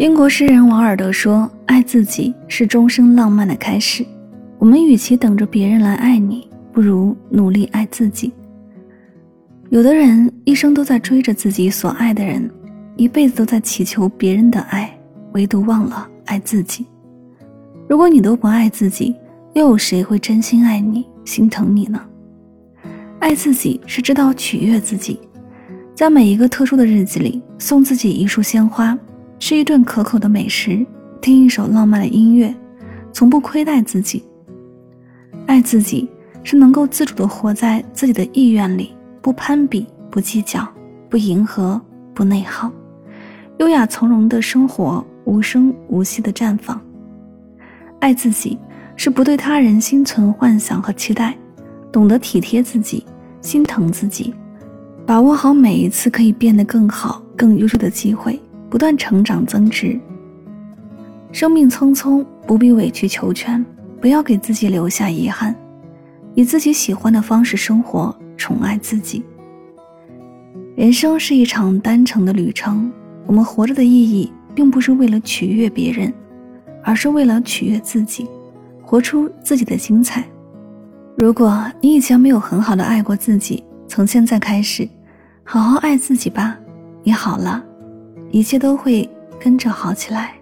英国诗人王尔德说：“爱自己是终生浪漫的开始。”我们与其等着别人来爱你，不如努力爱自己。有的人一生都在追着自己所爱的人，一辈子都在祈求别人的爱，唯独忘了爱自己。如果你都不爱自己，又有谁会真心爱你、心疼你呢？爱自己是知道取悦自己，在每一个特殊的日子里送自己一束鲜花。吃一顿可口的美食，听一首浪漫的音乐，从不亏待自己。爱自己是能够自主的活在自己的意愿里，不攀比，不计较，不迎合，不内耗，优雅从容的生活，无声无息的绽放。爱自己是不对他人心存幻想和期待，懂得体贴自己，心疼自己，把握好每一次可以变得更好、更优秀的机会。不断成长增值。生命匆匆，不必委曲求全，不要给自己留下遗憾，以自己喜欢的方式生活，宠爱自己。人生是一场单程的旅程，我们活着的意义，并不是为了取悦别人，而是为了取悦自己，活出自己的精彩。如果你以前没有很好的爱过自己，从现在开始，好好爱自己吧，你好了。一切都会跟着好起来。